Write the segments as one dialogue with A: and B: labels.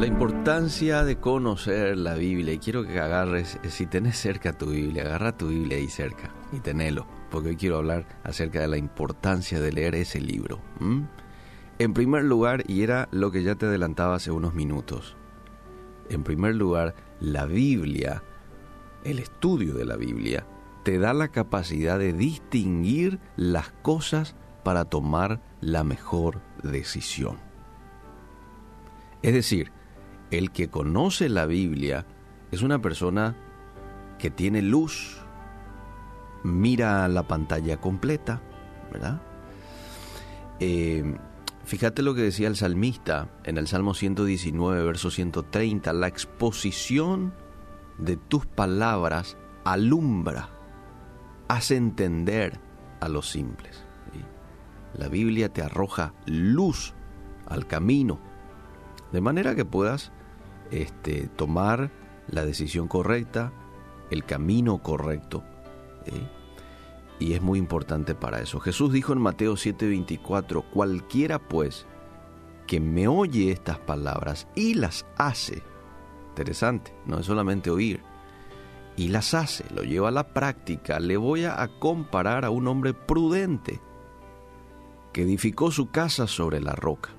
A: la importancia de conocer la Biblia. Y quiero que agarres, si tenés cerca tu Biblia, agarra tu Biblia ahí cerca y tenelo, porque hoy quiero hablar acerca de la importancia de leer ese libro. En primer lugar, y era lo que ya te adelantaba hace unos minutos, en primer lugar, la Biblia, el estudio de la Biblia, te da la capacidad de distinguir las cosas para tomar la mejor decisión. Es decir, el que conoce la Biblia es una persona que tiene luz, mira la pantalla completa, ¿verdad? Eh, fíjate lo que decía el salmista en el Salmo 119, verso 130, la exposición de tus palabras alumbra, hace entender a los simples. La Biblia te arroja luz al camino, de manera que puedas este, tomar la decisión correcta, el camino correcto. Y es muy importante para eso. Jesús dijo en Mateo 7:24, cualquiera pues que me oye estas palabras y las hace, interesante, no es solamente oír, y las hace, lo lleva a la práctica, le voy a comparar a un hombre prudente que edificó su casa sobre la roca.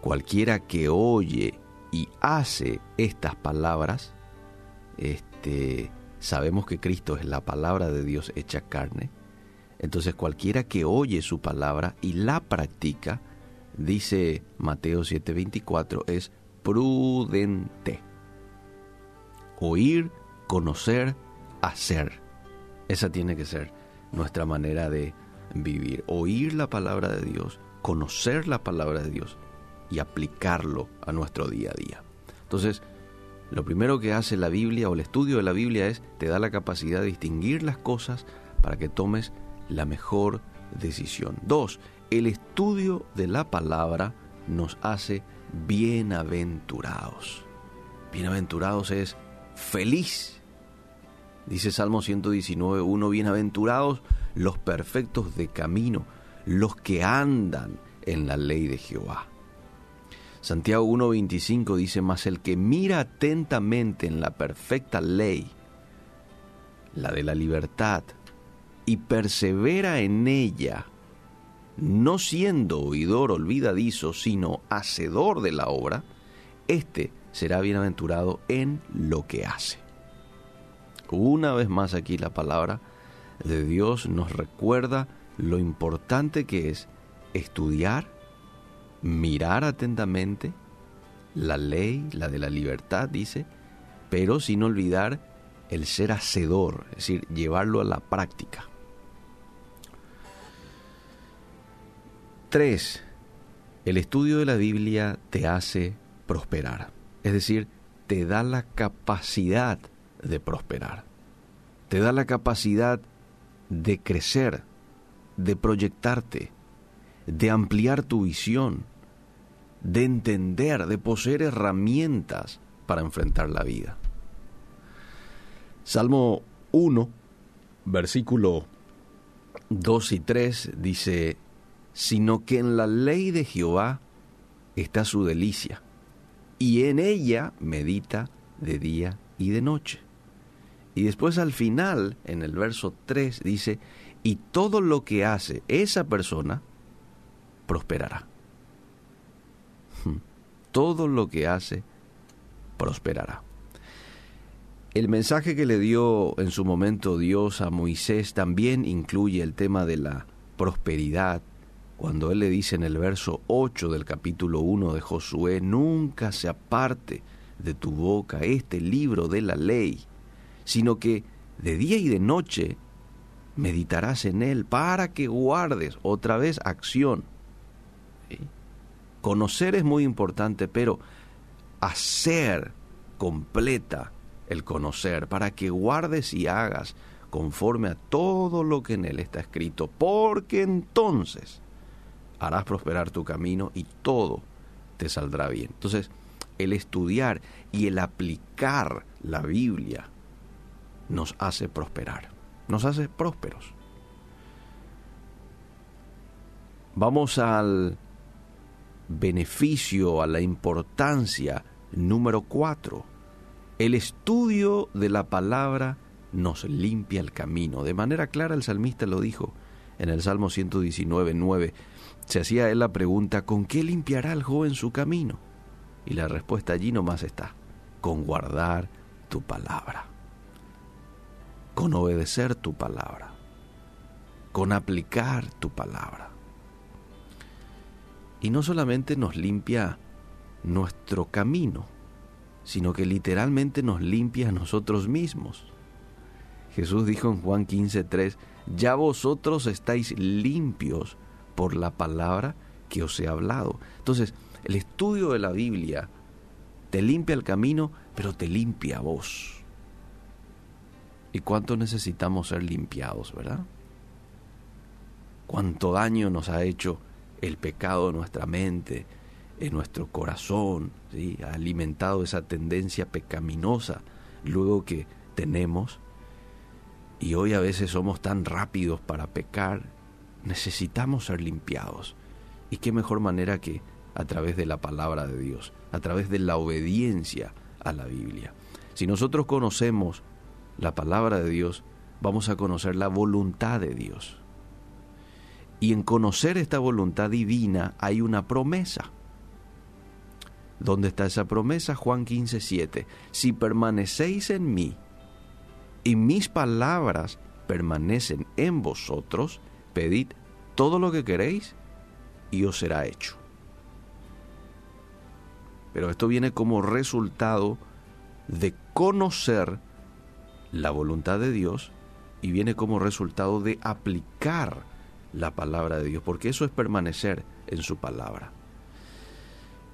A: Cualquiera que oye y hace estas palabras, este, sabemos que Cristo es la palabra de Dios hecha carne. Entonces cualquiera que oye su palabra y la practica, dice Mateo 7:24, es prudente. Oír, conocer, hacer. Esa tiene que ser nuestra manera de vivir. Oír la palabra de Dios, conocer la palabra de Dios y aplicarlo a nuestro día a día. Entonces, lo primero que hace la Biblia o el estudio de la Biblia es te da la capacidad de distinguir las cosas para que tomes la mejor decisión. Dos, el estudio de la palabra nos hace bienaventurados. Bienaventurados es feliz. Dice Salmo 119, 1, bienaventurados los perfectos de camino, los que andan en la ley de Jehová. Santiago 1.25 dice, mas el que mira atentamente en la perfecta ley, la de la libertad, y persevera en ella, no siendo oidor olvidadizo, sino hacedor de la obra, éste será bienaventurado en lo que hace. Una vez más aquí la palabra de Dios nos recuerda lo importante que es estudiar, mirar atentamente la ley, la de la libertad, dice, pero sin olvidar el ser hacedor, es decir, llevarlo a la práctica. Tres, el estudio de la Biblia te hace prosperar, es decir, te da la capacidad de prosperar, te da la capacidad de crecer, de proyectarte, de ampliar tu visión, de entender, de poseer herramientas para enfrentar la vida. Salmo 1, versículo 2 y 3 dice, sino que en la ley de Jehová está su delicia, y en ella medita de día y de noche. Y después al final, en el verso 3, dice, y todo lo que hace esa persona, prosperará. Hmm. Todo lo que hace, prosperará. El mensaje que le dio en su momento Dios a Moisés también incluye el tema de la prosperidad, cuando él le dice en el verso 8 del capítulo 1 de Josué, nunca se aparte de tu boca este libro de la ley, sino que de día y de noche meditarás en él para que guardes otra vez acción Conocer es muy importante, pero hacer completa el conocer para que guardes y hagas conforme a todo lo que en él está escrito, porque entonces harás prosperar tu camino y todo te saldrá bien. Entonces, el estudiar y el aplicar la Biblia nos hace prosperar, nos hace prósperos. Vamos al beneficio, a la importancia número cuatro. El estudio de la palabra nos limpia el camino. De manera clara el salmista lo dijo en el Salmo 119, 9. Se hacía él la pregunta, ¿con qué limpiará el joven su camino? Y la respuesta allí nomás está, con guardar tu palabra, con obedecer tu palabra, con aplicar tu palabra. Y no solamente nos limpia nuestro camino, sino que literalmente nos limpia a nosotros mismos. Jesús dijo en Juan 15:3, ya vosotros estáis limpios por la palabra que os he hablado. Entonces, el estudio de la Biblia te limpia el camino, pero te limpia a vos. ¿Y cuánto necesitamos ser limpiados, verdad? ¿Cuánto daño nos ha hecho el pecado en nuestra mente, en nuestro corazón? ¿sí? Ha alimentado esa tendencia pecaminosa luego que tenemos. Y hoy a veces somos tan rápidos para pecar. Necesitamos ser limpiados. ¿Y qué mejor manera que a través de la palabra de Dios, a través de la obediencia a la Biblia? Si nosotros conocemos la palabra de Dios, vamos a conocer la voluntad de Dios. Y en conocer esta voluntad divina hay una promesa. ¿Dónde está esa promesa? Juan 15, 7. Si permanecéis en mí y mis palabras permanecen en vosotros, pedid todo lo que queréis y os será hecho. Pero esto viene como resultado de conocer la voluntad de Dios y viene como resultado de aplicar la palabra de Dios, porque eso es permanecer en su palabra.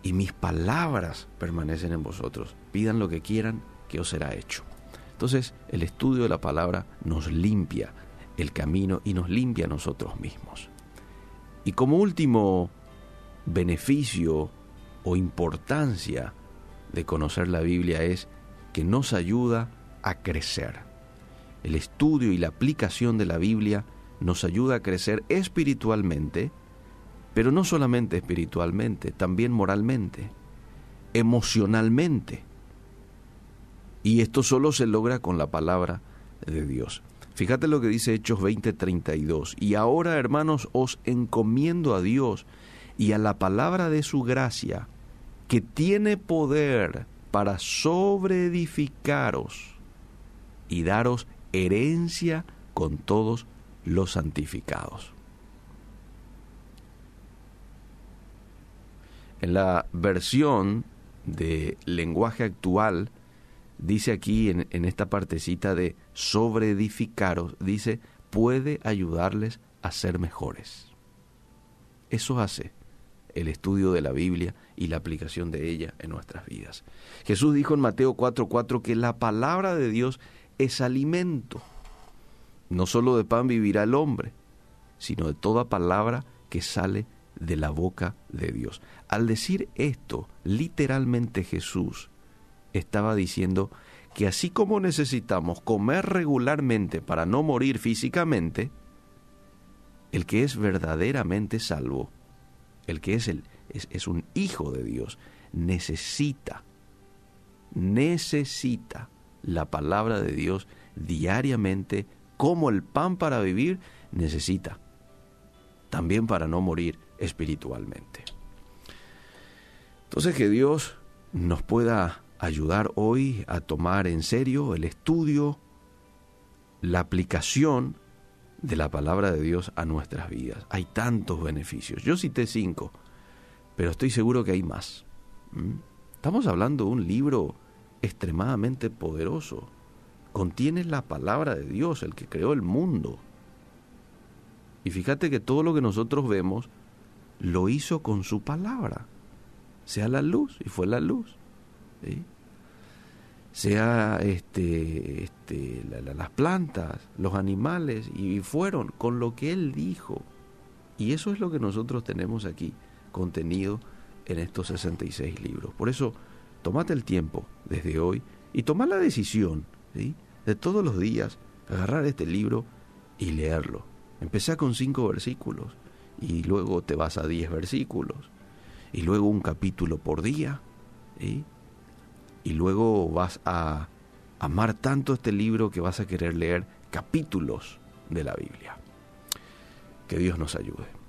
A: Y mis palabras permanecen en vosotros. Pidan lo que quieran, que os será hecho. Entonces, el estudio de la palabra nos limpia el camino y nos limpia a nosotros mismos. Y como último beneficio o importancia de conocer la Biblia es que nos ayuda a crecer. El estudio y la aplicación de la Biblia nos ayuda a crecer espiritualmente, pero no solamente espiritualmente, también moralmente, emocionalmente. Y esto solo se logra con la palabra de Dios. Fíjate lo que dice Hechos 20:32. Y ahora, hermanos, os encomiendo a Dios y a la palabra de su gracia, que tiene poder para sobreedificaros y daros herencia con todos los santificados. En la versión de lenguaje actual, dice aquí en, en esta partecita de sobreedificaros, dice, puede ayudarles a ser mejores. Eso hace el estudio de la Biblia y la aplicación de ella en nuestras vidas. Jesús dijo en Mateo 4:4 que la palabra de Dios es alimento. No solo de pan vivirá el hombre, sino de toda palabra que sale de la boca de Dios. Al decir esto, literalmente Jesús estaba diciendo que así como necesitamos comer regularmente para no morir físicamente, el que es verdaderamente salvo el que es, el, es, un hijo de Dios, necesita, necesita la palabra de Dios diariamente como el pan para vivir necesita, también para no morir espiritualmente. Entonces que Dios nos pueda ayudar hoy a tomar en serio el estudio, la aplicación de la palabra de Dios a nuestras vidas. Hay tantos beneficios. Yo cité cinco, pero estoy seguro que hay más. ¿Mm? Estamos hablando de un libro extremadamente poderoso. Contiene la palabra de Dios, el que creó el mundo. Y fíjate que todo lo que nosotros vemos lo hizo con su palabra. Sea la luz, y fue la luz. sea este, este, las plantas, los animales, y fueron con lo que Él dijo. Y eso es lo que nosotros tenemos aquí contenido en estos 66 libros. Por eso, tomate el tiempo desde hoy y toma la decisión de todos los días agarrar este libro y leerlo. Empezá con cinco versículos y luego te vas a 10 versículos y luego un capítulo por día, y luego vas a amar tanto este libro que vas a querer leer capítulos de la Biblia. Que Dios nos ayude.